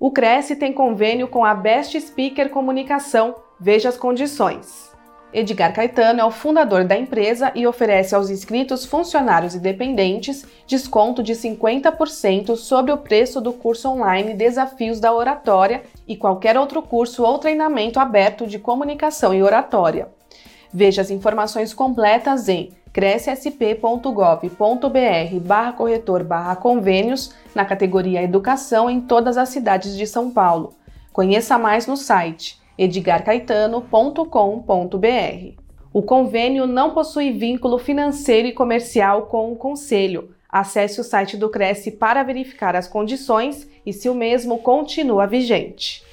O Cresce tem convênio com a Best Speaker Comunicação. Veja as condições. Edgar Caetano é o fundador da empresa e oferece aos inscritos funcionários e dependentes desconto de 50% sobre o preço do curso online Desafios da Oratória e qualquer outro curso ou treinamento aberto de comunicação e oratória. Veja as informações completas em crescsp.gov.br barra corretor barra convênios na categoria Educação em todas as cidades de São Paulo. Conheça mais no site edgarcaetano.com.br. O convênio não possui vínculo financeiro e comercial com o Conselho. Acesse o site do Cresce para verificar as condições e se o mesmo continua vigente.